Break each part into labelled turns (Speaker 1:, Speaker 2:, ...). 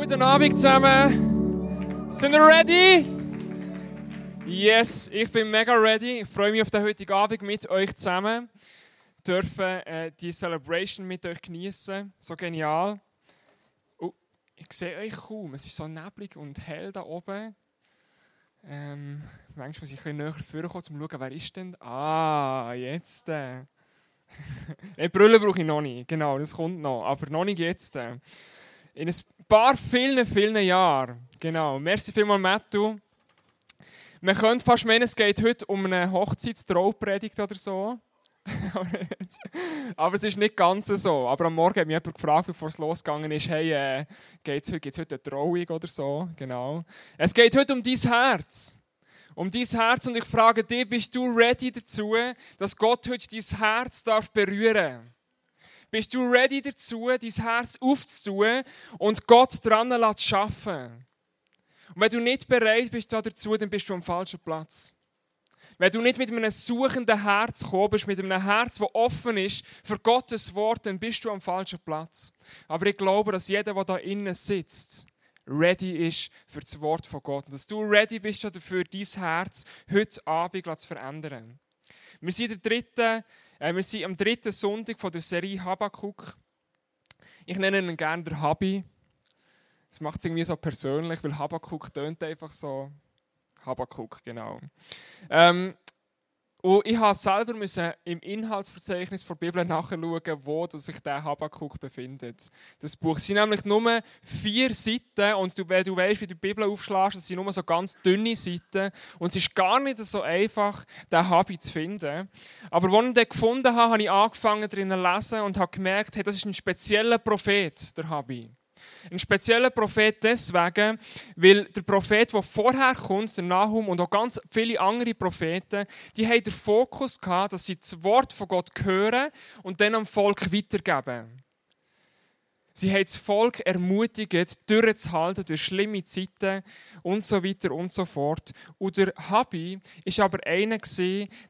Speaker 1: Guten Abend zusammen. Sind ihr ready? Yes, ich bin mega ready. Ich freue mich auf den heutigen Abend mit euch zusammen. Dürfen äh, die Celebration mit euch genießen. So genial. Oh, ich sehe euch kaum. Es ist so neblig und hell da oben. Ähm, manchmal muss ich ein bisschen näher vorkommen, um zu schauen, wer ist denn? Ah, jetzt. Äh. Brille brauche ich noch nicht. Genau, das kommt noch. Aber noch nicht jetzt. Äh. In paar vielen, vielen Jahren. Genau. Merci vielmals, Mattu. Man könnte fast meinen, es geht heute um eine Hochzeitstraupredigt oder so. Aber es ist nicht ganz so. Aber am Morgen hat mich jemand gefragt, bevor es losgegangen ist, hey, äh, es heute, heute eine Trauung oder so? Genau. Es geht heute um dein Herz. Um dein Herz und ich frage dich, bist du ready dazu, dass Gott heute dein Herz darf berühren darf? Bist du ready dazu, dein Herz aufzutun und Gott dran zu arbeiten? Und wenn du nicht bereit bist dazu, dann bist du am falschen Platz. Wenn du nicht mit einem suchenden Herz gekommen bist, mit einem Herz, das offen ist für Gottes Wort, dann bist du am falschen Platz. Aber ich glaube, dass jeder, der da innen sitzt, ready ist für das Wort von Gott. Und dass du ready bist dafür, dein Herz heute Abend zu verändern. Wir sind der dritte äh, wir sind am dritten Sonntag von der Serie Habakuk. Ich nenne ihn gerne der Habi. Das macht es irgendwie so persönlich, weil Habakuk tönt einfach so. Habakuk, genau. Ähm, und ich musste selber im Inhaltsverzeichnis der Bibel nachschauen, wo sich der Habakkuk befindet. Das Buch sind nämlich nur vier Seiten und du, wenn du weißt, wie du die Bibel aufschlägst, das sind nur so ganz dünne Seiten und es ist gar nicht so einfach, den Habi zu finden. Aber als ich den gefunden habe, habe ich angefangen, darin zu lesen und habe gemerkt, hey, das ist ein spezieller Prophet, der Habi. Ein spezieller Prophet deswegen, weil der Prophet, der vorher kommt, der Nahum und auch ganz viele andere Propheten, die haben den Fokus gehabt, dass sie das Wort von Gott hören und dann am Volk weitergeben. Sie haben das Volk ermutigt, durchzuhalten durch schlimme Zeiten und so weiter und so fort. Und der Habi ist aber einer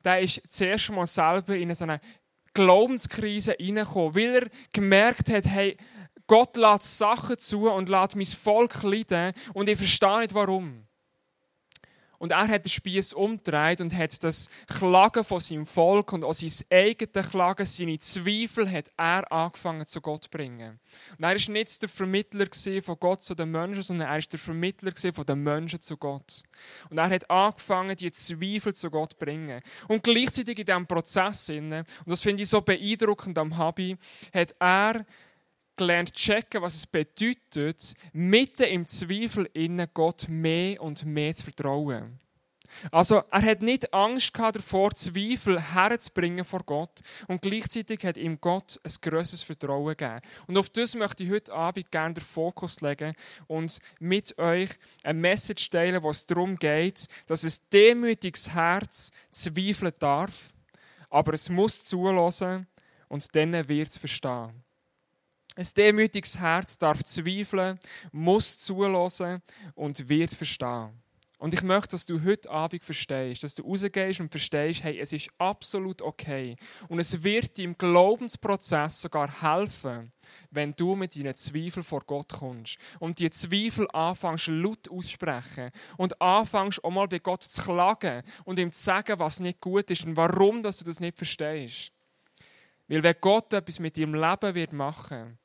Speaker 1: der ist zuerst mal selber in so eine Glaubenskrise hineingekommen, weil er gemerkt hat, hey, Gott lässt Sachen zu und lässt mein Volk leiden und ich verstehe nicht warum. Und er hat den Spieß umgedreht und hat das Klagen von seinem Volk und auch sein eigenes Klagen, seine Zweifel, hat er angefangen zu Gott zu bringen. Und er war nicht der Vermittler von Gott zu den Menschen, sondern er ist der Vermittler von den Menschen zu Gott. Und er hat angefangen, die Zweifel zu Gott zu bringen. Und gleichzeitig in diesem Prozess, und das finde ich so beeindruckend am Habi, hat er gelernt checken, was es bedeutet, mitten im Zweifel innen Gott mehr und mehr zu vertrauen. Also er hat nicht Angst gehabt, davor Zweifel herzubringen vor Gott und gleichzeitig hat ihm Gott ein grosses Vertrauen gegeben. Und auf das möchte ich heute Abend gerne den Fokus legen und mit euch eine Message teilen, wo es darum geht, dass es demütiges Herz zweifeln darf, aber es muss zulassen und dann wird es verstehen. Ein demütiges Herz darf zweifeln, muss zulassen und wird verstehen. Und ich möchte, dass du heute Abend verstehst, dass du rausgehst und verstehst, hey, es ist absolut okay. Und es wird dir im Glaubensprozess sogar helfen, wenn du mit deinen Zweifeln vor Gott kommst und die Zweifel anfängst laut aussprechen und anfängst auch mal bei Gott zu klagen und ihm zu sagen, was nicht gut ist und warum dass du das nicht verstehst. Weil wenn Gott etwas mit deinem Leben wird machen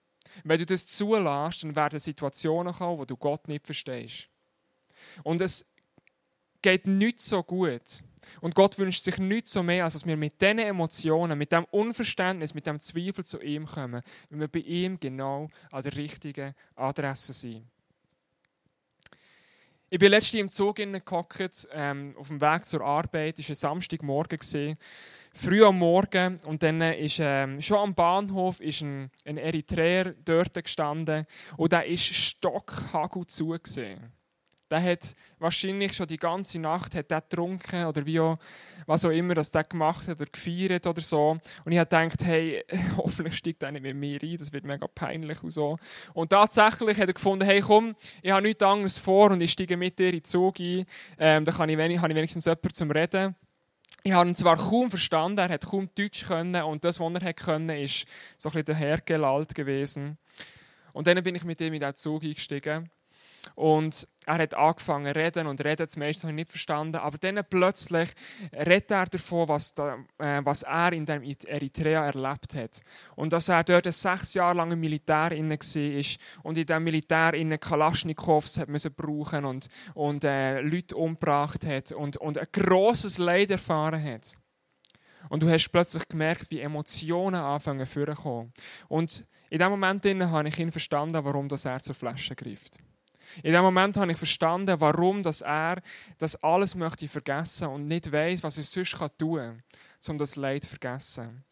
Speaker 1: wenn du das zulässt, dann werden Situationen kommen, wo du Gott nicht verstehst. Und es geht nicht so gut. Und Gott wünscht sich nichts so mehr, als dass wir mit diesen Emotionen, mit dem Unverständnis, mit dem Zweifel zu ihm kommen, wenn wir bei ihm genau an der richtigen Adresse sind. Ich bin letztens im Zug gehockt, ähm, auf dem Weg zur Arbeit. Es war ein Samstagmorgen. Gewesen früh am Morgen und dann ist ähm, schon am Bahnhof ist ein, ein Eritreer dort gestanden und der ist stockhagel zugesehen. Der hat wahrscheinlich schon die ganze Nacht hat der getrunken oder wie auch, was auch immer das der gemacht hat oder gefeiert oder so. Und ich habe gedacht, hey, hoffentlich steigt er nicht mit mir ein, das wird mega peinlich und so. Und tatsächlich hat er gefunden, hey komm, ich habe nichts anderes vor und ich steige mit dir in den Zug ein. Ähm, da kann ich, wenig, habe ich wenigstens jemanden zum Reden. Ich habe ihn zwar kaum verstanden, er hat kaum Deutsch können und das, was er konnte, ist so ein bisschen dahergelallt gewesen. Und dann bin ich mit ihm in diesen Zug eingestiegen. Und er hat angefangen zu reden und reden, das meiste nicht verstanden. Aber dann plötzlich redet er davon, was, da, äh, was er in dem Eritrea erlebt hat. Und dass er dort sechs Jahre lang im Militär inne war und in diesem Militär in Kalaschnikows brauchen und, und äh, Leute umgebracht hat und, und ein grosses Leid erfahren hat. Und du hast plötzlich gemerkt, wie Emotionen anfangen vorzukommen. Und in dem Moment habe ich ihn verstanden, warum das er zur Flasche greift. In dem Moment habe ich verstanden, warum dass er das alles möchte vergessen und nicht weiß, was er sonst tun kann, um das Leid zu vergessen.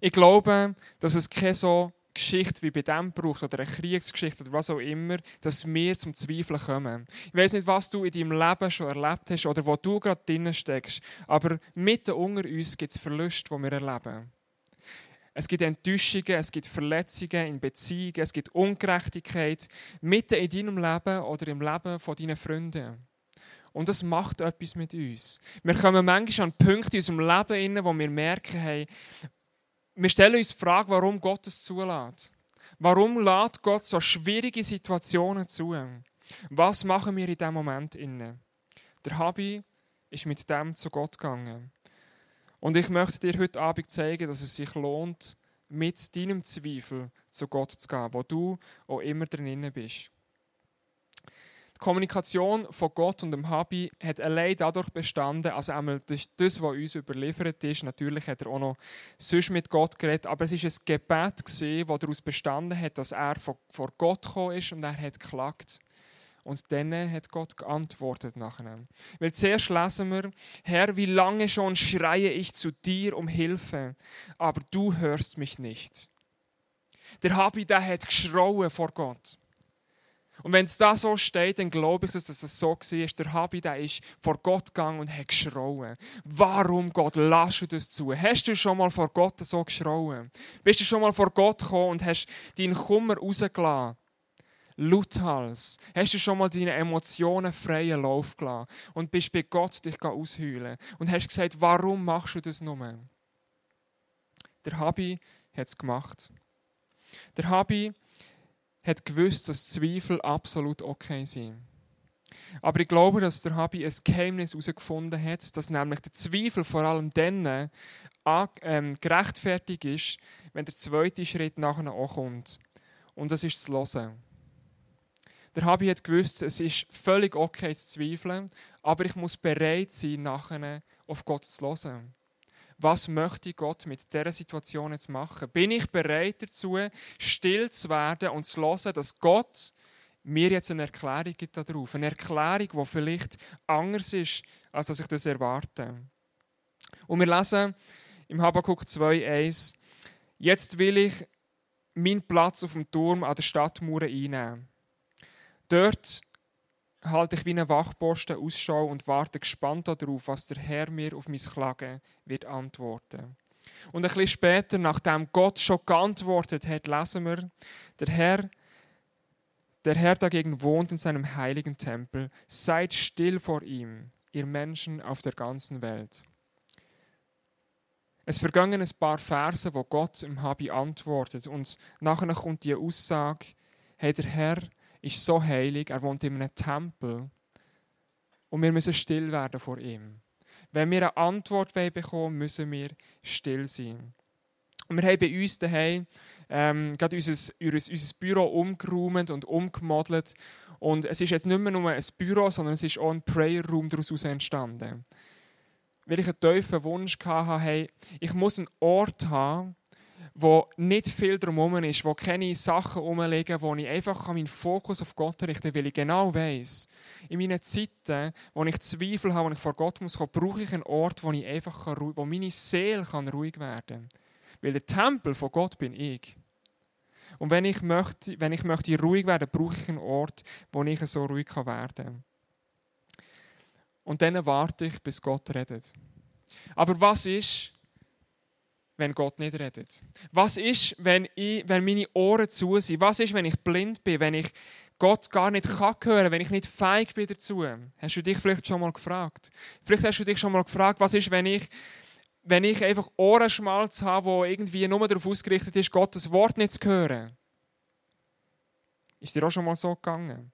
Speaker 1: Ich glaube, dass es keine so Geschichte wie bei dem braucht oder eine Kriegsgeschichte oder was auch immer, dass wir zum Zweifeln kommen. Ich weiß nicht, was du in deinem Leben schon erlebt hast oder wo du gerade drinnen steckst, aber mitten unter uns gibt es Verluste, die wir erleben. Es gibt Enttäuschungen, es gibt Verletzungen in Beziehungen, es gibt Ungerechtigkeit mitten in deinem Leben oder im Leben von deinen Freunden. Und das macht etwas mit uns. Wir kommen manchmal an Punkte in unserem Leben, wo wir merken, hey, wir stellen uns die Frage, warum Gott es zulässt. Warum lädt Gott so schwierige Situationen zu? Was machen wir in diesem Moment inne? Der Habi ist mit dem zu Gott gegangen. Und ich möchte dir heute Abend zeigen, dass es sich lohnt, mit deinem Zweifel zu Gott zu gehen, wo du auch immer drin bist. Die Kommunikation von Gott und dem Habi hat allein dadurch bestanden, also einmal das, das, was uns überliefert ist, natürlich hat er auch noch sonst mit Gott geredet, aber es ist ein Gebet das daraus bestanden hat, dass er vor Gott gekommen ist und er hat geklagt. Und dann hat Gott geantwortet nachher. Weil zuerst lesen wir, Herr, wie lange schon schreie ich zu dir um Hilfe, aber du hörst mich nicht. Der Habi, der hat geschrauen vor Gott. Und wenn es da so steht, dann glaube ich, dass das so war. Der Habi, der ist vor Gott gegangen und hat geschrauen. Warum, Gott, lass du das zu? Hast du schon mal vor Gott so geschrauen? Bist du schon mal vor Gott gekommen und hast deinen Kummer rausgelassen? Lauthals. Hast du schon mal deine Emotionen freien Lauf gelassen und bist bei Gott dich ausheulen und hast gesagt, warum machst du das nur? Der Habi hat es gemacht. Der Habi hat gewusst, dass Zweifel absolut okay sind. Aber ich glaube, dass der Habi ein Geheimnis herausgefunden hat, dass nämlich der Zweifel vor allem dann ähm, gerechtfertigt ist, wenn der zweite Schritt nachher auch kommt. Und das ist das Hören. Der Habi hat gewusst, es ist völlig okay zu zweifeln, aber ich muss bereit sein, nachher auf Gott zu hören. Was möchte Gott mit dieser Situation jetzt machen? Bin ich bereit dazu, still zu werden und zu hören, dass Gott mir jetzt eine Erklärung gibt darauf? Eine Erklärung, die vielleicht anders ist, als ich das erwarte. Und wir lesen im Habakkuk 2,1: Jetzt will ich meinen Platz auf dem Turm an der Stadtmauer einnehmen. Dort halte ich wie ein Wachposten Ausschau und warte gespannt darauf, was der Herr mir auf mein Klagen wird antworten. Und ein bisschen später, nachdem Gott schon geantwortet hat, lesen wir, der Herr, der Herr dagegen wohnt in seinem heiligen Tempel. Seid still vor ihm, ihr Menschen auf der ganzen Welt. Es vergangen ein paar Verse, wo Gott im Habi antwortet und nachher kommt die Aussage, hey, der Herr ist so heilig, er wohnt in einem Tempel und wir müssen still werden vor ihm. Wenn wir eine Antwort bekommen müssen wir still sein. Und wir haben bei uns daheim ähm, gerade unser, unser Büro umgeräumt und umgemodelt. Und es ist jetzt nicht mehr nur ein Büro, sondern es ist auch ein Prayer Room daraus entstanden. Weil ich einen tiefen Wunsch hatte, hey, ich muss einen Ort haben, wo nicht viel drumherum ist, wo keine Sachen rumliegen, wo ich einfach meinen Fokus auf Gott richten kann, weil ich genau weiß, in meinen Zeiten, wo ich Zweifel habe, wo ich vor Gott muss brauche ich einen Ort, wo, ich einfach kann, wo meine Seele kann ruhig werden kann. Weil der Tempel von Gott bin ich. Und wenn ich möchte, wenn ich möchte ruhig werden, brauche ich einen Ort, wo ich so ruhig werden kann. Und dann warte ich, bis Gott redet. Aber was ist, wenn Gott nicht redet? Was ist, wenn, ich, wenn meine Ohren zu sind? Was ist, wenn ich blind bin, wenn ich Gott gar nicht kann hören, wenn ich nicht feig bin dazu? Hast du dich vielleicht schon mal gefragt? Vielleicht hast du dich schon mal gefragt, was ist, wenn ich, wenn ich einfach Ohrenschmalz habe, wo irgendwie nur darauf ausgerichtet ist, Gottes Wort nicht zu hören? Ist dir auch schon mal so gegangen?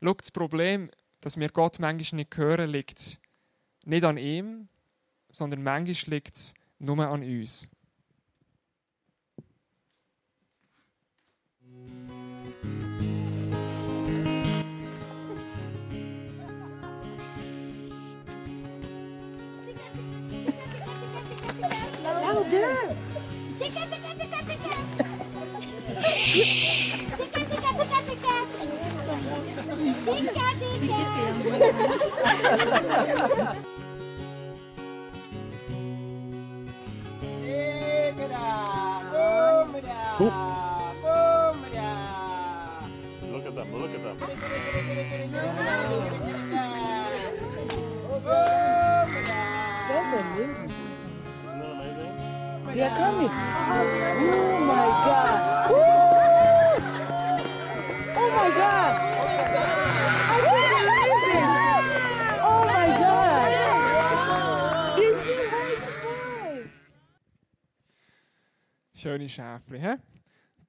Speaker 1: Schau, das Problem, dass wir Gott manchmal nicht hören, liegt nicht an ihm, sondern manchmal liegt es Nummer an uns.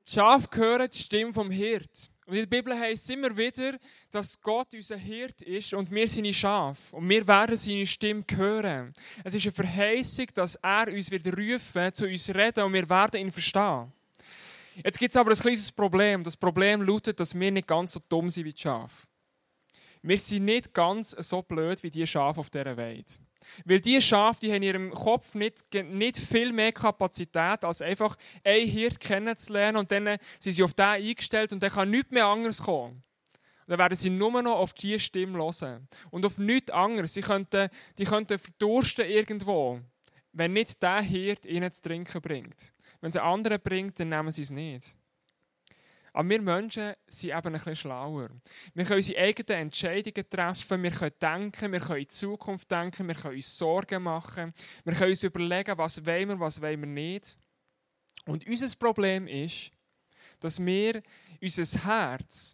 Speaker 1: Die Schafe hören die Stimme vom Hirt. Und in der Bibel heißt es immer wieder, dass Gott unser Hirt ist und wir seine Schafe. Und wir werden seine Stimme hören. Es ist eine Verheißung, dass er uns wird rufen, zu uns reden und wir werden ihn verstehen. Jetzt gibt es aber ein kleines Problem. Das Problem lautet, dass wir nicht ganz so dumm sind wie die Schafe. Wir sind nicht ganz so blöd wie die Schafe auf dieser Welt. Weil die Schafe, die haben in ihrem Kopf nicht, nicht viel mehr Kapazität, als einfach ein Hirt kennenzulernen und dann sind sie auf den eingestellt und dann kann nichts mehr anderes kommen. Und dann werden sie nur noch auf diese Stimme hören. Und auf nichts anderes. Sie könnten, die könnten verdursten irgendwo, wenn nicht der Hirt ihnen zu trinken bringt. Wenn es einen anderen bringt, dann nehmen sie es nicht. Aber wir Menschen sind eben ein bisschen schlauer. Wir können unsere eigenen Entscheidungen treffen, wir können denken, wir können in die Zukunft denken, wir können uns Sorgen machen, wir können uns überlegen, was wollen wir, was wollen wir nicht. Und unser Problem ist, dass wir unser Herz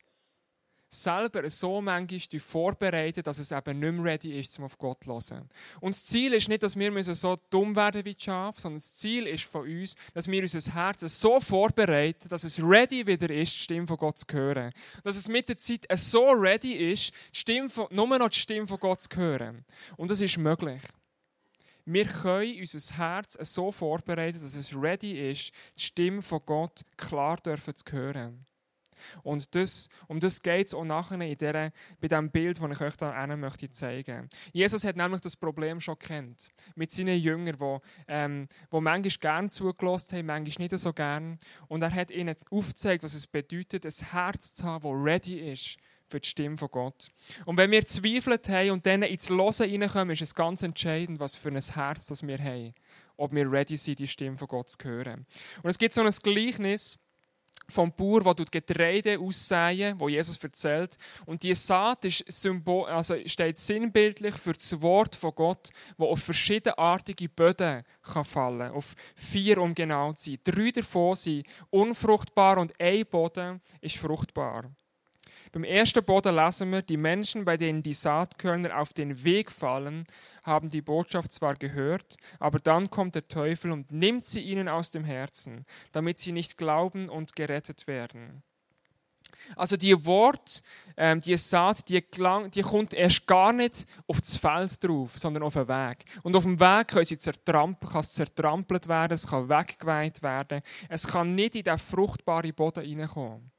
Speaker 1: selber so manchmal vorbereiten, dass es eben nicht mehr ready ist, um auf Gott zu hören. Und das Ziel ist nicht, dass wir so dumm werden wie die Schafe, sondern das Ziel ist von uns, dass wir unser Herz so vorbereiten, dass es ready wieder ist, die Stimme von Gott zu hören. Dass es mit der Zeit so ready ist, die Stimme von, nur noch die Stimme von Gott zu hören. Und das ist möglich. Wir können unser Herz so vorbereiten, dass es ready ist, die Stimme von Gott klar zu hören. Und das, um das geht es auch nachher in der, bei dem Bild, das ich euch da möchte Jesus hat nämlich das Problem schon kennt. Mit seinen Jüngern, die ähm, wo manchmal gerne zugelassen haben, manchmal nicht so gern. Und er hat ihnen aufgezeigt, was es bedeutet, ein Herz zu haben, das ready ist für die Stimme von Gott. Und wenn wir zweifelt haben und dann ins Losen reinkommen, ist es ganz entscheidend, was für ein Herz das wir haben. Ob wir ready sind, die Stimme von Gott zu hören. Und es gibt so ein Gleichnis, vom Bauer, der Getreide aussehen, wo Jesus erzählt. Und die Saat ist Symbol, also steht sinnbildlich für das Wort von Gott, wo auf verschiedenartige Böden kann fallen, auf vier um genau zu sein. Drei davon sind unfruchtbar und ein Boden ist fruchtbar. Beim ersten Boden lesen wir, die Menschen, bei denen die Saatkörner auf den Weg fallen, haben die Botschaft zwar gehört, aber dann kommt der Teufel und nimmt sie ihnen aus dem Herzen, damit sie nicht glauben und gerettet werden. Also die Wort, ähm, die Saat, die, klang, die kommt erst gar nicht auf das Feld drauf, sondern auf den Weg. Und auf dem Weg können sie zertrampelt, kann es zertrampelt werden, es kann weggeweiht werden, es kann nicht in den fruchtbaren Boden hineinkommen.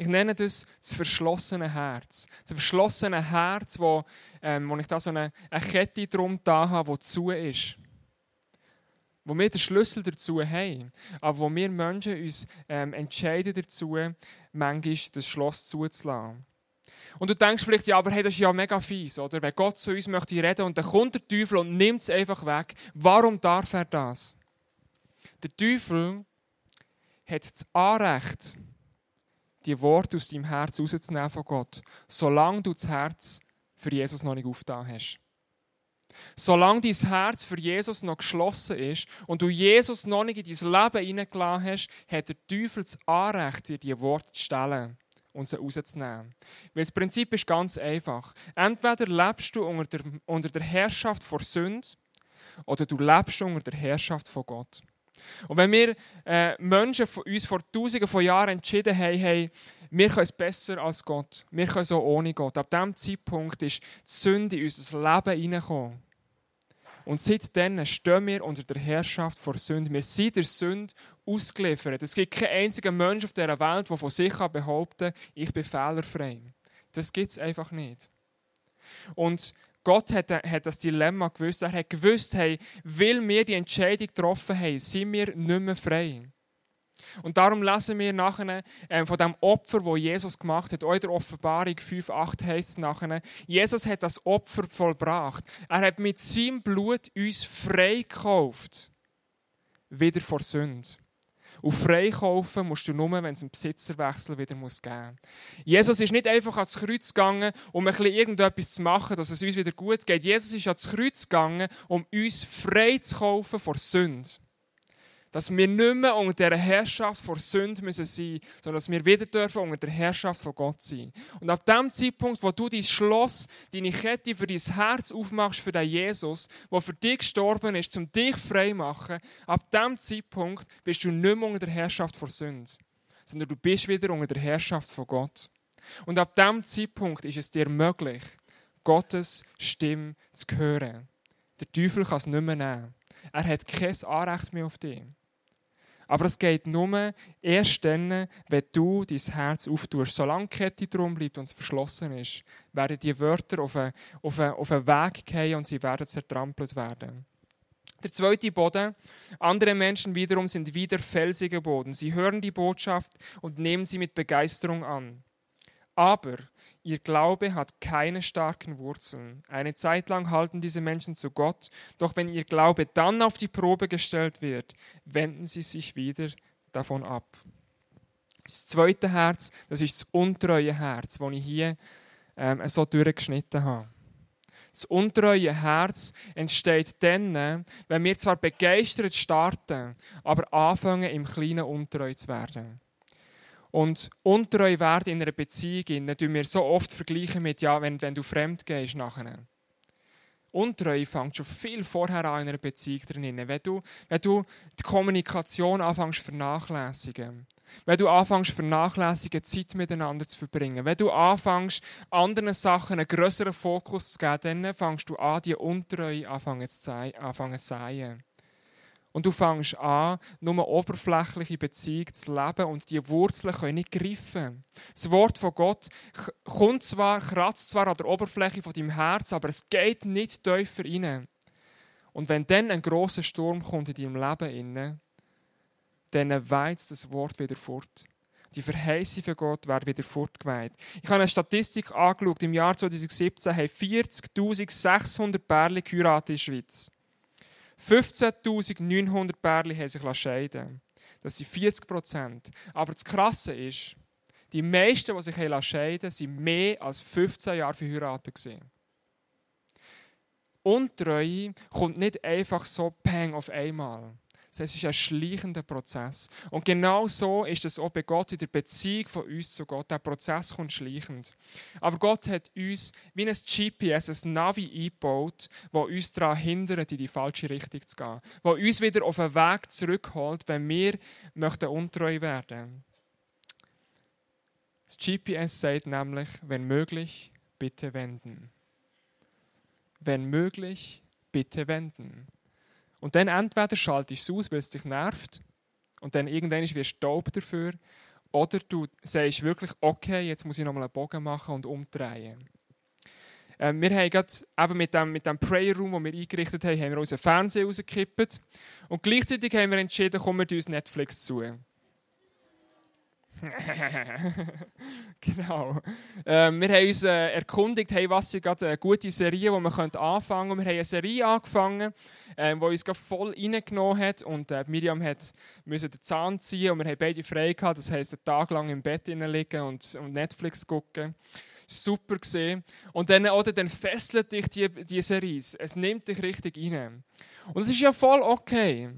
Speaker 1: Ich nenne das das verschlossene Herz. Das verschlossene Herz, wo, ähm, wo ich da so eine, eine Kette drum da habe, die zu ist. Wo wir den Schlüssel dazu haben, aber wo wir Menschen uns ähm, entscheiden dazu, manchmal das Schloss zuzulassen. Und du denkst vielleicht, ja, aber hey, das ist ja mega fies, oder? Wenn Gott zu uns möchte reden und dann kommt der Teufel und nimmt es einfach weg. Warum darf er das? Der Teufel hat das Anrecht, die Worte aus deinem Herz rauszunehmen von Gott, solange du das Herz für Jesus noch nicht aufgetan hast. Solange dein Herz für Jesus noch geschlossen ist und du Jesus noch nicht in dein Leben hineingelassen hast, hat der Teufel das Anrecht, dir diese Worte zu stellen und sie rauszunehmen. Weil das Prinzip ist ganz einfach. Entweder lebst du unter der, unter der Herrschaft vor Sünde oder du lebst unter der Herrschaft von Gott. Und wenn wir äh, Menschen von uns vor tausenden von Jahren entschieden haben, hey, wir können es besser als Gott, wir können auch ohne Gott, ab diesem Zeitpunkt ist die Sünde in unser Leben hineingekommen. Und seitdem stehen wir unter der Herrschaft vor Sünde. Wir sind der Sünde ausgeliefert. Es gibt keinen einzigen Menschen auf dieser Welt, der von sich behaupten kann, ich bin fehlerfrei. Das gibt es einfach nicht. Und Gott hat, hat das Dilemma gewusst. Er hat gewusst, hey, weil wir die Entscheidung getroffen haben, sind wir nicht mehr frei. Und darum lesen wir nachher äh, von dem Opfer, das Jesus gemacht hat. In der Offenbarung 5,8 heißt es nachher, Jesus hat das Opfer vollbracht. Er hat mit seinem Blut uns freigekauft. Wieder vor Sünde. Und freikaufen musst du nur, wenn es einen Besitzerwechsel wieder geben muss. Jesus ist nicht einfach ans Kreuz gegangen, um ein bisschen irgendetwas zu machen, dass es uns wieder gut geht. Jesus ist ans Kreuz gegangen, um uns frei zu kaufen vor Sünde dass wir nicht mehr unter der Herrschaft vor Sünde müssen sein sondern dass wir wieder dürfen unter der Herrschaft von Gott sein. Und ab dem Zeitpunkt, wo du dein Schloss, deine Kette für dein Herz aufmachst für den Jesus, der für dich gestorben ist, um dich frei zu machen, ab dem Zeitpunkt bist du nicht mehr unter der Herrschaft vor Sünde, sondern du bist wieder unter der Herrschaft von Gott. Und ab dem Zeitpunkt ist es dir möglich, Gottes Stimme zu hören. Der Teufel kann es nicht mehr nehmen. Er hat kein Anrecht mehr auf dich. Aber es geht nur erst dann, wenn du dein Herz auftust. Solange die Kette drum bleibt und es verschlossen ist, werden die Wörter auf einen, auf einen, auf einen Weg gehen und sie werden zertrampelt werden. Der zweite Boden. Andere Menschen wiederum sind wie der felsige Boden. Sie hören die Botschaft und nehmen sie mit Begeisterung an. Aber Ihr Glaube hat keine starken Wurzeln. Eine Zeit lang halten diese Menschen zu Gott, doch wenn ihr Glaube dann auf die Probe gestellt wird, wenden sie sich wieder davon ab. Das zweite Herz, das ist das untreue Herz, das ich hier ähm, so durchgeschnitten habe. Das untreue Herz entsteht dann, wenn wir zwar begeistert starten, aber anfangen, im Kleinen untreu zu werden. Und untreu werden in einer Beziehung, tun wir so oft vergleichen mit, ja, wenn, wenn du fremd gehst nachher. Untreue fängt schon viel vorher an in einer Beziehung drin. Wenn du, wenn du die Kommunikation anfängst vernachlässigen, wenn du anfängst vernachlässigen, Zeit miteinander zu verbringen, wenn du anfängst anderen Sachen einen größeren Fokus zu geben, dann fängst du an, die Untreue anfangen zu sein. Und du fängst an, nur oberflächliche Beziehungen zu leben und die Wurzeln können nicht greifen. Das Wort von Gott kommt zwar, kratzt zwar an der Oberfläche von deinem Herz, aber es geht nicht tiefer rein. Und wenn dann ein großer Sturm kommt in deinem Leben dann weizt das Wort wieder fort. Die Verheißung von Gott wird wieder fortgeweiht. Ich habe eine Statistik angeschaut. Im Jahr 2017 haben 40.600 Pärchen geheiratet in der Schweiz. 15.900 Pärchen haben sich scheiden Das sind 40 Prozent. Aber das Krasse ist, die meisten, die sich scheiden lassen, waren mehr als 15 Jahre verheiratet. Untreue kommt nicht einfach so peng auf einmal. Es ist ein schleichender Prozess. Und genau so ist es auch bei Gott in der Beziehung von uns zu Gott. Der Prozess kommt schleichend. Aber Gott hat uns wie ein GPS, ein Navi eingebaut, das uns daran hindert, in die falsche Richtung zu gehen. Das uns wieder auf einen Weg zurückholt, wenn wir möchten untreu werden Das GPS sagt nämlich, wenn möglich, bitte wenden. Wenn möglich, bitte wenden. Und dann entweder schaltest du es aus, weil es dich nervt, und dann irgendwann ist wie Staub dafür, oder du sagst wirklich, okay, jetzt muss ich nochmal einen Bogen machen und umdrehen. Ähm, wir haben gerade eben mit dem, mit dem Prayer Room, den wir eingerichtet haben, haben wir unseren Fernseher rausgekippt. Und gleichzeitig haben wir entschieden, kommen wir uns Netflix zu. genau. Ähm, wir haben uns äh, erkundigt, hey, was ist gerade eine gute Serie, die wir anfangen können. Wir haben eine Serie angefangen, äh, die uns voll reingenommen hat. Und äh, Miriam hat den Zahn ziehen und wir haben beide frei gehabt. Das heisst, einen Tag lang im Bett liegen und, und Netflix gucken. Super gesehen. Und dann, oder, dann fesselt dich die, die Serie. Es nimmt dich richtig rein. Und es ist ja voll okay.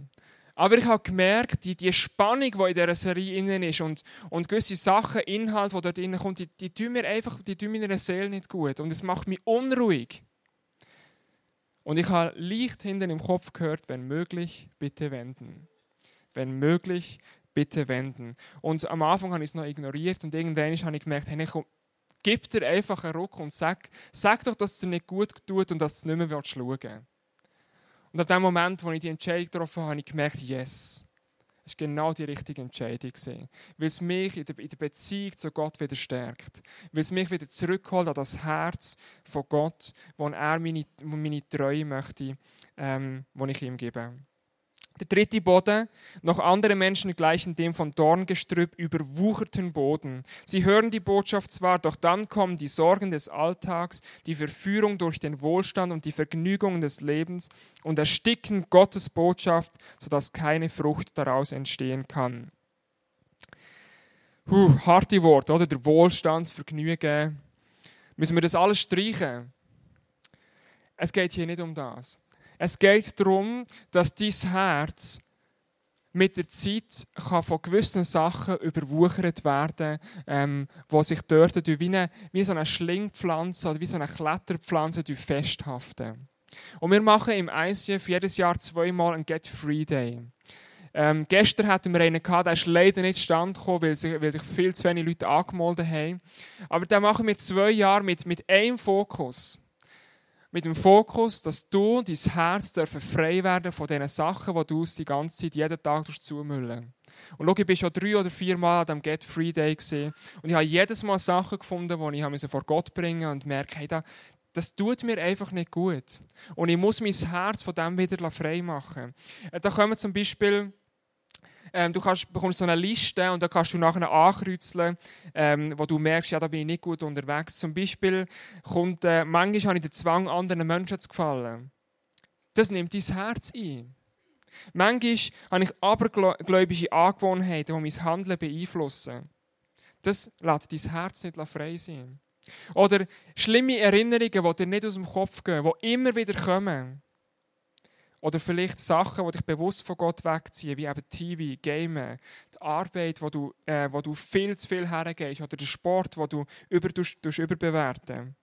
Speaker 1: Aber ich habe gemerkt, die, die Spannung, die in dieser Serie innen ist und, und gewisse Sachen, Inhalte, die dort innen kommen, die, die tun mir einfach, die tun meiner Seele nicht gut. Und es macht mich unruhig. Und ich habe leicht hinten im Kopf gehört, wenn möglich, bitte wenden. wenn möglich, bitte wenden. Und am Anfang habe ich es noch ignoriert und irgendwann habe ich gemerkt, hey, komm, gib dir einfach einen Ruck und sag, sag doch, dass es dir nicht gut tut und dass du es nicht mehr schauen willst. Und ab dem Moment, wo ich die Entscheidung getroffen habe, habe ich gemerkt, yes, es war genau die richtige Entscheidung. Weil es mich in der, in der Beziehung zu Gott wieder stärkt. Weil es mich wieder zurückholt an das Herz von Gott, wo er meine, meine Treue möchte, ähm, wo ich ihm gebe. Der dritte Boden, noch andere Menschen gleichen dem von Dorngestrüpp überwucherten Boden. Sie hören die Botschaft zwar, doch dann kommen die Sorgen des Alltags, die Verführung durch den Wohlstand und die Vergnügungen des Lebens und ersticken Gottes Botschaft, sodass keine Frucht daraus entstehen kann. Puh, harte Worte, oder? Der Wohlstandsvergnügen. Müssen wir das alles streichen? Es geht hier nicht um das. Es geht darum, dass dein Herz mit der Zeit kann von gewissen Sachen überwuchert werden, ähm, wo sich dort wie, eine, wie so eine Schlingpflanze oder wie so eine Kletterpflanze festhaften. Und wir machen im ICF jedes Jahr zweimal einen Get Free Day. Ähm, gestern hatten wir einen gehabt, der ist leider nicht stand gekommen, weil sich, weil sich viel zu wenig Leute angemeldet haben. Aber den machen wir zwei Jahre mit, mit einem Fokus mit dem Fokus, dass du, dein Herz dürfen frei werden von diesen Sachen, die du die ganze Zeit, jeden Tag zumüllen Und schau, ich war schon drei oder vier Mal an diesem Get Free Day gewesen, und ich habe jedes Mal Sachen gefunden, die ich vor Gott bringen musste und merke, hey, das, das tut mir einfach nicht gut. Und ich muss mein Herz von dem wieder frei machen. Äh, da kommen zum Beispiel ähm, du kannst, bekommst so eine Liste und da kannst du nachher ankreuzeln, ähm, wo du merkst, ja, da bin ich nicht gut unterwegs. Zum Beispiel kommt, äh, manchmal habe ich den Zwang, anderen Menschen zu gefallen. Das nimmt dein Herz ein. Manchmal habe ich abergläubische Angewohnheiten, die mein Handeln beeinflussen. Das lässt dein Herz nicht frei sein. Oder schlimme Erinnerungen, die dir nicht aus dem Kopf gehen, die immer wieder kommen. Oder vielleicht Sachen, die dich bewusst von Gott wegziehen, wie eben TV, Gamen, die Arbeit, wo du, äh, wo du viel zu viel hergehst, oder der Sport, wo du über, durch, durch überbewerten.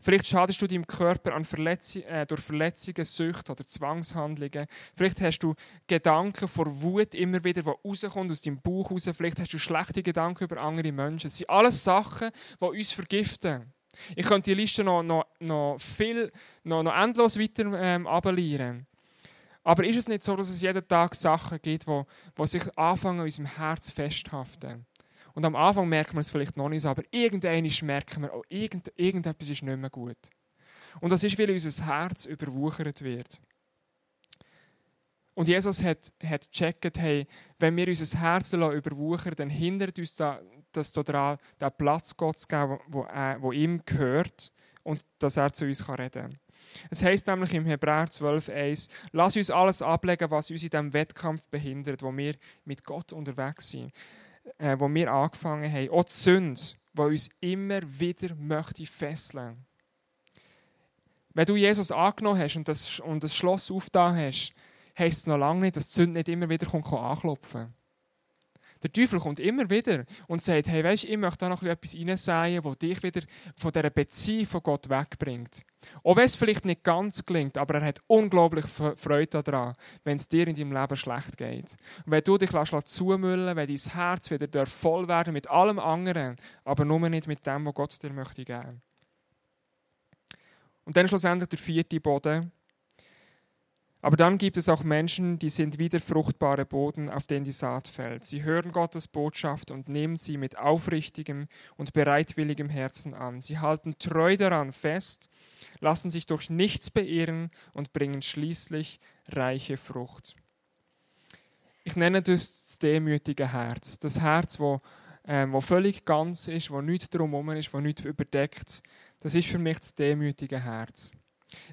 Speaker 1: Vielleicht schadest du deinem Körper an Verletz äh, durch Verletzungen, Süchte oder Zwangshandlungen. Vielleicht hast du Gedanken vor Wut immer wieder, die rauskommen aus deinem Bauch raus. Vielleicht hast du schlechte Gedanken über andere Menschen. Das sind alles Sachen, die uns vergiften. Ich könnte die Liste noch, noch, noch, viel, noch, noch endlos weiter ähm. Aber ist es nicht so, dass es jeden Tag Sachen gibt, wo, wo sich anfangen, in unserem Herz festhaften? Und am Anfang merkt man es vielleicht noch nicht, aber irgendwann merken wir, oh, irgend, irgendetwas ist nicht mehr gut. Und das ist, weil unser Herz überwuchert wird. Und Jesus hat, hat gecheckt, hey, wenn wir unser Herz überwuchern, dann hindert uns da, das daran, den Platz Gott zu geben, wo, wo ihm gehört und dass er zu uns reden kann. Es heißt nämlich im Hebräer 12,1: Lass uns alles ablegen, was uns in diesem Wettkampf behindert, wo wir mit Gott unterwegs sind, äh, wo wir angefangen haben. Auch die Sünde, die uns immer wieder möchte fesseln. Wenn du Jesus angenommen hast und das, und das Schloss aufgetan hast, heisst es noch lange nicht, dass die Sünde nicht immer wieder anklopfen kann. Der Teufel kommt immer wieder und sagt, hey, weißt, ich möchte da noch etwas hineinsehen, das dich wieder von dieser Beziehung von Gott wegbringt. Auch wenn es vielleicht nicht ganz gelingt, aber er hat unglaublich Freude daran, wenn es dir in deinem Leben schlecht geht. Und wenn du dich zumüllen wenn dein Herz wieder voll werden mit allem anderen, aber nur nicht mit dem, was Gott dir möchte geben. Und dann schlussendlich der vierte Boden. Aber dann gibt es auch Menschen, die sind wie der fruchtbare Boden, auf den die Saat fällt. Sie hören Gottes Botschaft und nehmen sie mit aufrichtigem und bereitwilligem Herzen an. Sie halten treu daran fest, lassen sich durch nichts beirren und bringen schließlich reiche Frucht. Ich nenne das das demütige Herz. Das Herz, wo, äh, wo völlig ganz ist, wo nichts drumherum ist, wo nichts überdeckt. Das ist für mich das demütige Herz.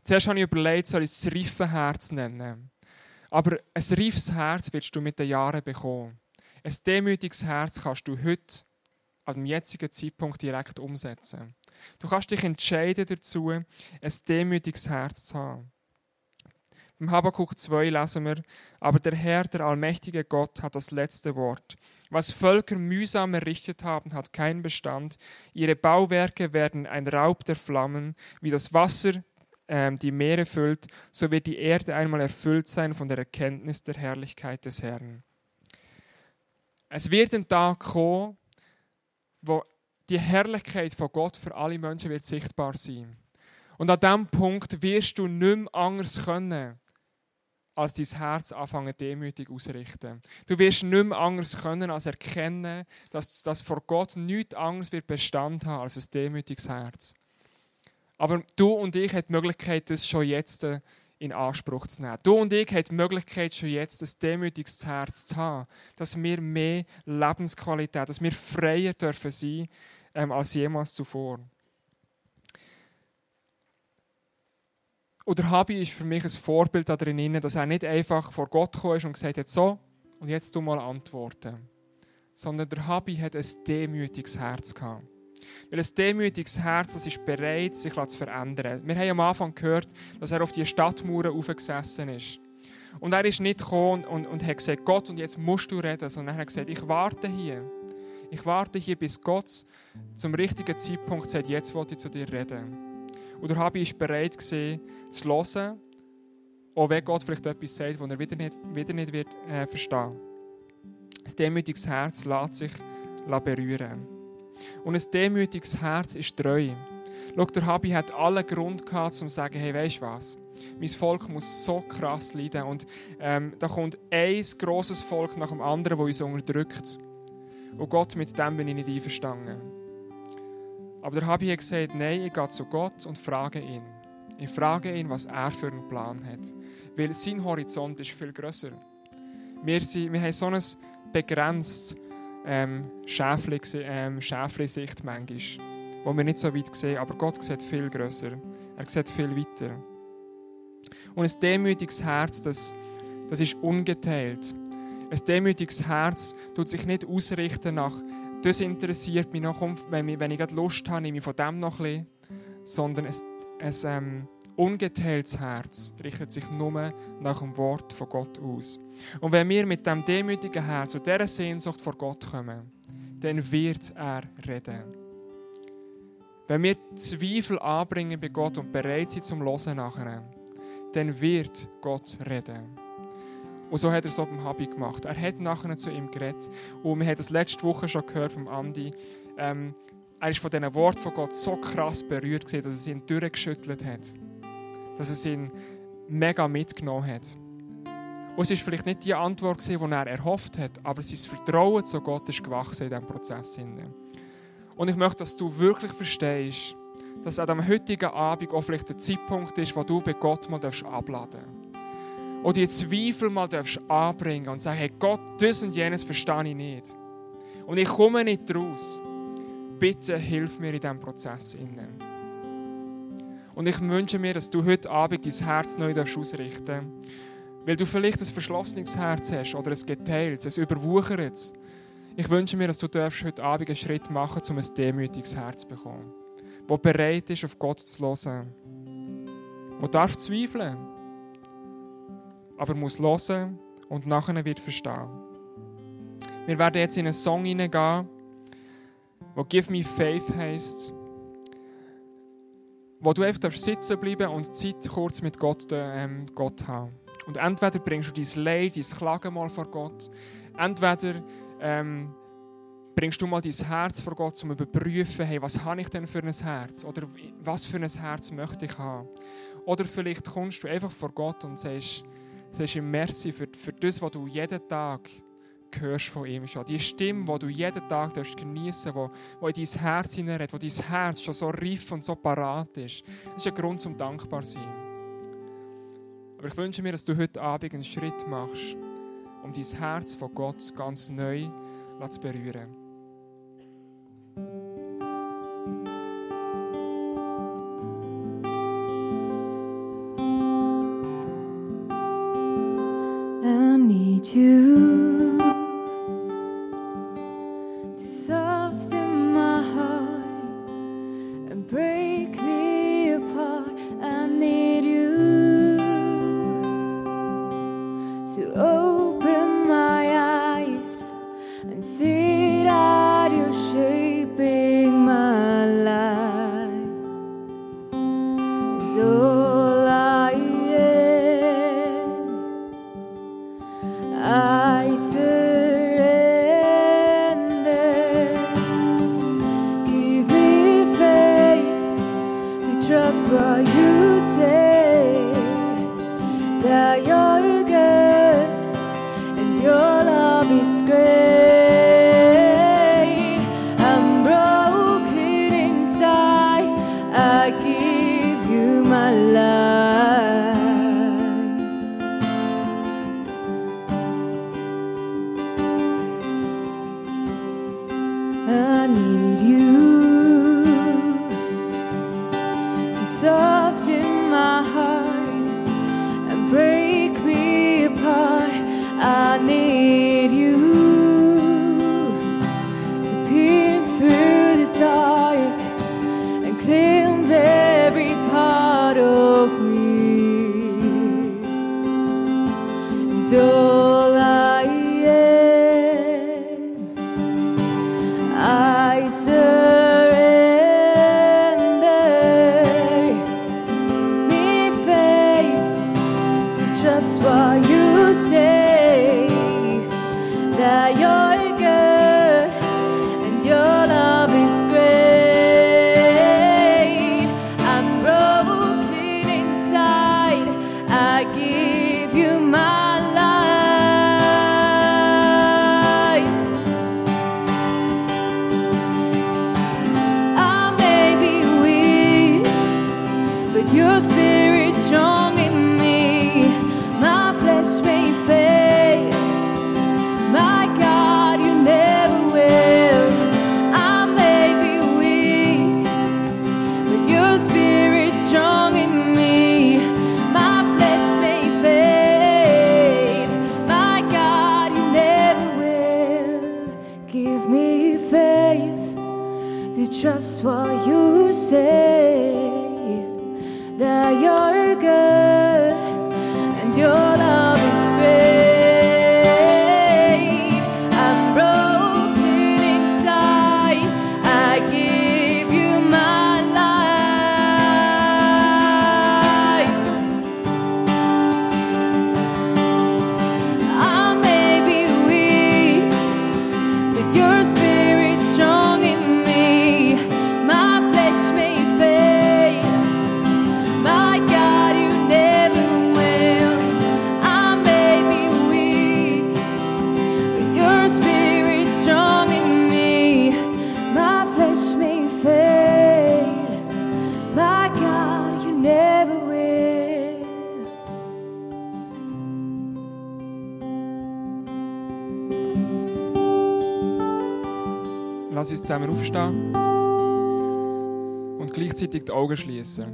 Speaker 1: Zuerst habe ich überlegt, soll ich es reife Herz nennen. Aber ein reifes Herz wirst du mit den Jahren bekommen. Ein demütiges Herz kannst du heute, an dem jetzigen Zeitpunkt, direkt umsetzen. Du kannst dich entscheiden dazu, ein demütiges Herz zu haben. Im Habakkuk 2 lesen wir, aber der Herr, der allmächtige Gott, hat das letzte Wort. Was Völker mühsam errichtet haben, hat keinen Bestand. Ihre Bauwerke werden ein Raub der Flammen, wie das Wasser die Meere füllt, so wird die Erde einmal erfüllt sein von der Erkenntnis der Herrlichkeit des Herrn. Es wird ein Tag kommen, wo die Herrlichkeit von Gott für alle Menschen wird sichtbar sein. Und an diesem Punkt wirst du nicht mehr anders können, als dein Herz anfangen demütig auszurichten. Du wirst nicht mehr anders können, als erkennen, dass, dass vor Gott nichts anderes wird Bestand haben als ein demütiges Herz. Aber du und ich haben die Möglichkeit, das schon jetzt äh, in Anspruch zu nehmen. Du und ich haben die Möglichkeit, schon jetzt ein demütiges Herz zu haben, dass wir mehr Lebensqualität, dass wir freier dürfen sein ähm, als jemals zuvor. Und der Habi ist für mich ein Vorbild darin, dass er nicht einfach vor Gott gekommen und gesagt hat, so, und jetzt du mal antworten. Sondern der Habi hat ein demütiges Herz gehabt. Weil ein demütiges Herz, das ist bereit, sich zu verändern. Wir haben am Anfang gehört, dass er auf die Stadtmauern aufgesessen ist. Und er ist nicht gekommen und, und hat gesagt, Gott, und jetzt musst du reden, sondern er hat gesagt, ich warte hier. Ich warte hier, bis Gott zum richtigen Zeitpunkt sagt, jetzt wollte ich zu dir reden. Und der Habi war bereit, gewesen, zu hören, auch wenn Gott vielleicht etwas sagt, das er wieder nicht, wieder nicht wird, äh, verstehen wird. Ein demütiges Herz lässt sich berühren. Und ein demütiges Herz ist treu. Schau, der Habi hat allen Grund gehabt, um zu sagen, hey, weißt du was? Mein Volk muss so krass leiden. Und ähm, da kommt ein grosses Volk nach dem anderen, das uns unterdrückt. Und Gott, mit dem bin ich nicht einverstanden. Aber der Habi hat gesagt, nein, ich gehe zu Gott und frage ihn. Ich frage ihn, was er für einen Plan hat. Weil sein Horizont ist viel grösser. Wir, sind, wir haben so ein begrenztes ähm, Schäfli-Sicht ähm, manchmal, wo wir nicht so weit sehen, aber Gott sieht viel grösser. Er sieht viel weiter. Und ein demütiges Herz, das, das ist ungeteilt. Ein demütiges Herz tut sich nicht ausrichten nach, das interessiert mich noch, wenn ich, wenn ich Lust habe, nehme ich von dem noch ein bisschen, sondern ein, ein ähm, ungeteiltes Herz richtet sich nur nach dem Wort von Gott aus. Und wenn wir mit dem demütigen Herz und dieser Sehnsucht vor Gott kommen, dann wird er reden. Wenn wir Zweifel anbringen bei Gott und bereit sind zum Losen nachher, dann wird Gott reden. Und so hat er es auch beim Habi gemacht. Er hat nachher zu ihm geredet. Und wir haben das letzte Woche schon gehört beim Andi. Ähm, er ist von diesen Worten von Gott so krass berührt, gewesen, dass es ihn durchgeschüttelt hat dass es ihn mega mitgenommen hat. Und es war vielleicht nicht die Antwort, die er erhofft hat, aber sein Vertrauen zu Gott ist gewachsen in diesem Prozess. Und ich möchte, dass du wirklich verstehst, dass an diesem heutigen Abend auch vielleicht der Zeitpunkt ist, wo du bei Gott mal abladen darfst. Und die Zweifel mal darfst anbringen und sagen, hey Gott, das und jenes verstehe ich nicht. Und ich komme nicht raus. Bitte hilf mir in diesem Prozess. Innen. Und ich wünsche mir, dass du heute Abend dein Herz neu ausrichten darfst. Weil du vielleicht ein verschlossenes Herz hast oder ein geteiltes, ein überwuchertes. Ich wünsche mir, dass du heute Abend einen Schritt machen darfst, um ein demütiges Herz zu bekommen. Das bereit ist, auf Gott zu hören. Das darf zweifeln. Aber muss hören und nachher wird verstehen. Wir werden jetzt in einen Song hineingehen, der Give Me Faith heisst wo du einfach sitzen bleiben und Zeit kurz mit Gott, ähm, Gott haben. Und entweder bringst du dein Leid, dein Klagen mal vor Gott, entweder ähm, bringst du mal dein Herz vor Gott, um zu überprüfen, hey, was habe ich denn für ein Herz? Oder was für ein Herz möchte ich haben? Oder vielleicht kommst du einfach vor Gott und sagst, sagst ihm Merci für, für das, was du jeden Tag hörst von ihm schon. Die Stimme, die du jeden Tag geniessen darfst, die, in dein Herz hineinredet, wo dein Herz schon so reif und so parat ist. Das ist ein Grund zum dankbar sein. Aber ich wünsche mir, dass du heute Abend einen Schritt machst, um dein Herz von Gott ganz neu zu berühren.
Speaker 2: But your spirit's
Speaker 1: Lass uns zusammen aufstehen und gleichzeitig die Augen schließen.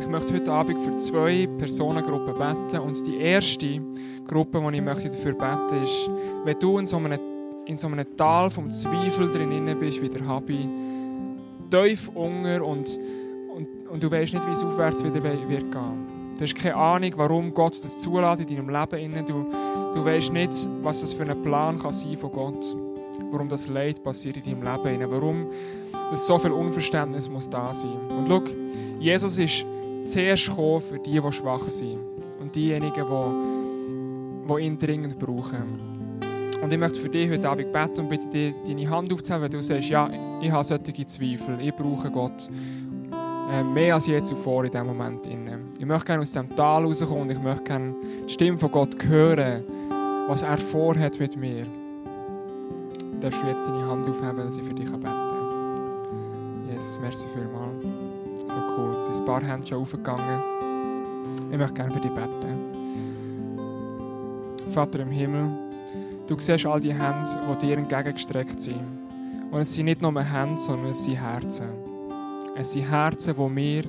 Speaker 1: Ich möchte heute Abend für zwei Personengruppen beten und die erste Gruppe, die ich möchte dafür beten ist, wenn du in so einem, in so einem Tal vom Zweifel drin bist, wie der Habi, tief unter und, und, und du weißt nicht, wie es aufwärts wieder wird gehen. Du hast keine Ahnung, warum Gott das zulässt in deinem Leben. Du, du weißt nicht, was das für ein Plan kann sein von Gott warum das Leid passiert in deinem Leben, warum das so viel Unverständnis muss da sein. Und schau, Jesus ist zuerst gekommen für die, die schwach sind und diejenigen, die, die ihn dringend brauchen. Und ich möchte für dich heute Abend beten und bitte dich, deine Hand aufzuheben, wenn du sagst, ja, ich habe solche Zweifel, ich brauche Gott äh, mehr als je zuvor in diesem Moment. Ich möchte gerne aus diesem Tal rauskommen und ich möchte gerne die Stimme von Gott hören, was er vorhat mit mir darfst du jetzt deine Hand aufheben, dass ich für dich beten kann. Yes, merci vielmals. So cool. Es sind ein paar Hände schon aufgegangen. Ich möchte gerne für dich beten. Vater im Himmel, du siehst all die Hände, die dir entgegengestreckt sind. Und es sind nicht nur Hände, sondern es sind Herzen. Es sind Herzen, die wir,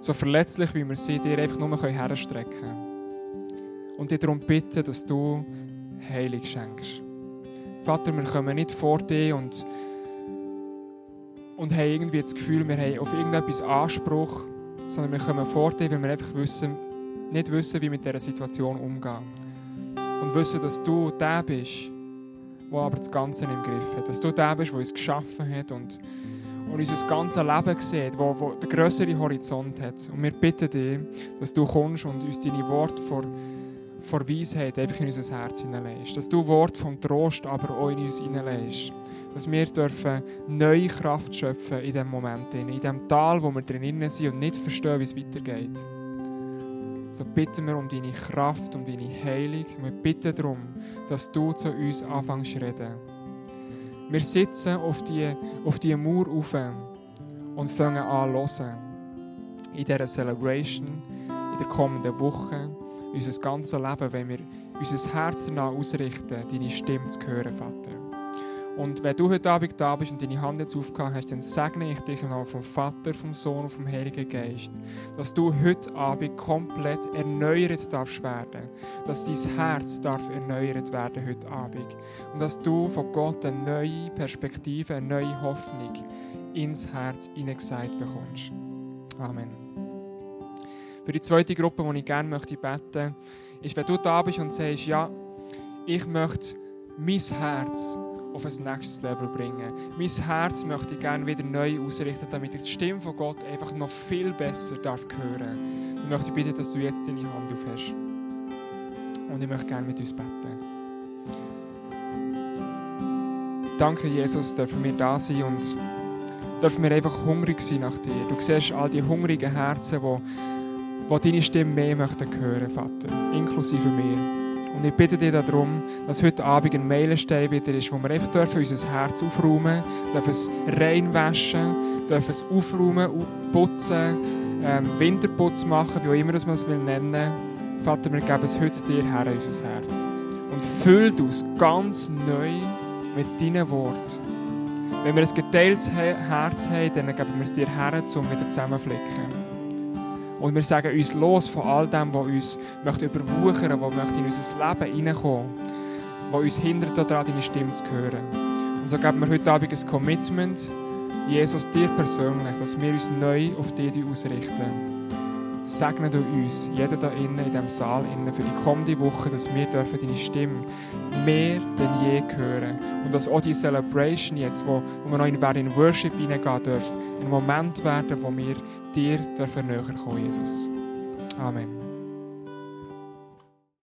Speaker 1: so verletzlich wie wir sind, dir einfach nur herstrecken können. Und dich darum bitten, dass du Heilig schenkst. Vater, wir kommen nicht vor dir und, und haben irgendwie das Gefühl, wir haben auf irgendetwas Anspruch, sondern wir kommen vor dir, weil wir einfach wissen, nicht wissen, wie mit dieser Situation umgehen. Und wissen, dass du der bist, der aber das Ganze im Griff hat. Dass du der bist, der uns geschaffen hat und, und unser ganzes Leben sieht, wo, wo den grösseren Horizont hat. Und wir bitten dich, dass du kommst und uns deine Worte vor, vor Weisheit einfach in unser Herz hineinlegst. Dass du Wort vom Trost aber auch in uns hineinlegst. dass wir dürfen neue Kraft schöpfen in diesem Moment, in diesem Tal, wo wir drin sind und nicht verstehen, wie es weitergeht. So bitten wir um deine Kraft, um deine Heilung. Wir bitten darum, dass du zu uns anfängst zu reden. Wir sitzen auf die, auf die Mauer auf und fangen an zu hören. In dieser Celebration, in den kommenden Wochen, unser ganzes Leben, wenn wir unser Herz danach ausrichten, deine Stimme zu hören, Vater. Und wenn du heute Abend da bist und deine Hand jetzt aufgehangen hast, dann segne ich dich im Namen vom Vater, vom Sohn und vom Heiligen Geist, dass du heute Abend komplett erneuert darfst werden. Dass dein Herz darf erneuert werden heute Abend. Und dass du von Gott eine neue Perspektive, eine neue Hoffnung ins Herz hineingesagt bekommst. Amen. Für die zweite Gruppe, die ich gerne möchte beten, ist, wenn du da bist und sagst, ja, ich möchte mein Herz auf ein nächstes Level bringen. Mein Herz möchte ich gerne wieder neu ausrichten, damit ich die Stimme von Gott einfach noch viel besser darf hören Ich möchte bitten, dass du jetzt deine Hand aufhast. Und ich möchte gerne mit uns beten. Danke, Jesus, dürfen wir da sein und dürfen wir einfach hungrig sein nach dir. Du siehst all die hungrigen Herzen, die, die deine Stimme mehr möchten hören, Vater, inklusive mir. Und ich bitte dich darum, dass heute Abend ein Meilenstein wieder ist, wo wir einfach dürfen unser Herz aufräumen dürfen, es reinwaschen, dürfen es aufräumen, putzen, ähm, Winterputz machen, wie auch immer man es will nennen. Vater, wir geben es heute dir her, unser Herz. Und füllt uns ganz neu mit deinen Worten. Wenn wir ein geteiltes Herz haben, dann geben wir es dir her, um wieder zusammenflicken. Und wir sagen uns los von all dem, was uns möchte überwuchern möchte, was möchte in unser Leben hineinkommen was uns hindert, daran deine Stimme zu hören. Und so geben wir heute Abend ein Commitment, Jesus, dir persönlich, dass wir uns neu auf dich ausrichten. Segne du uns, jeder da innen, in diesem Saal, innen, für die kommende Woche, dass wir dürfen deine Stimme mehr denn je hören. Und dass auch die Celebration jetzt, wo, wo wir noch in, in Worship hineingehen dürfen, ein Moment werden, wo wir dir dürfen näher kommen, Jesus. Amen.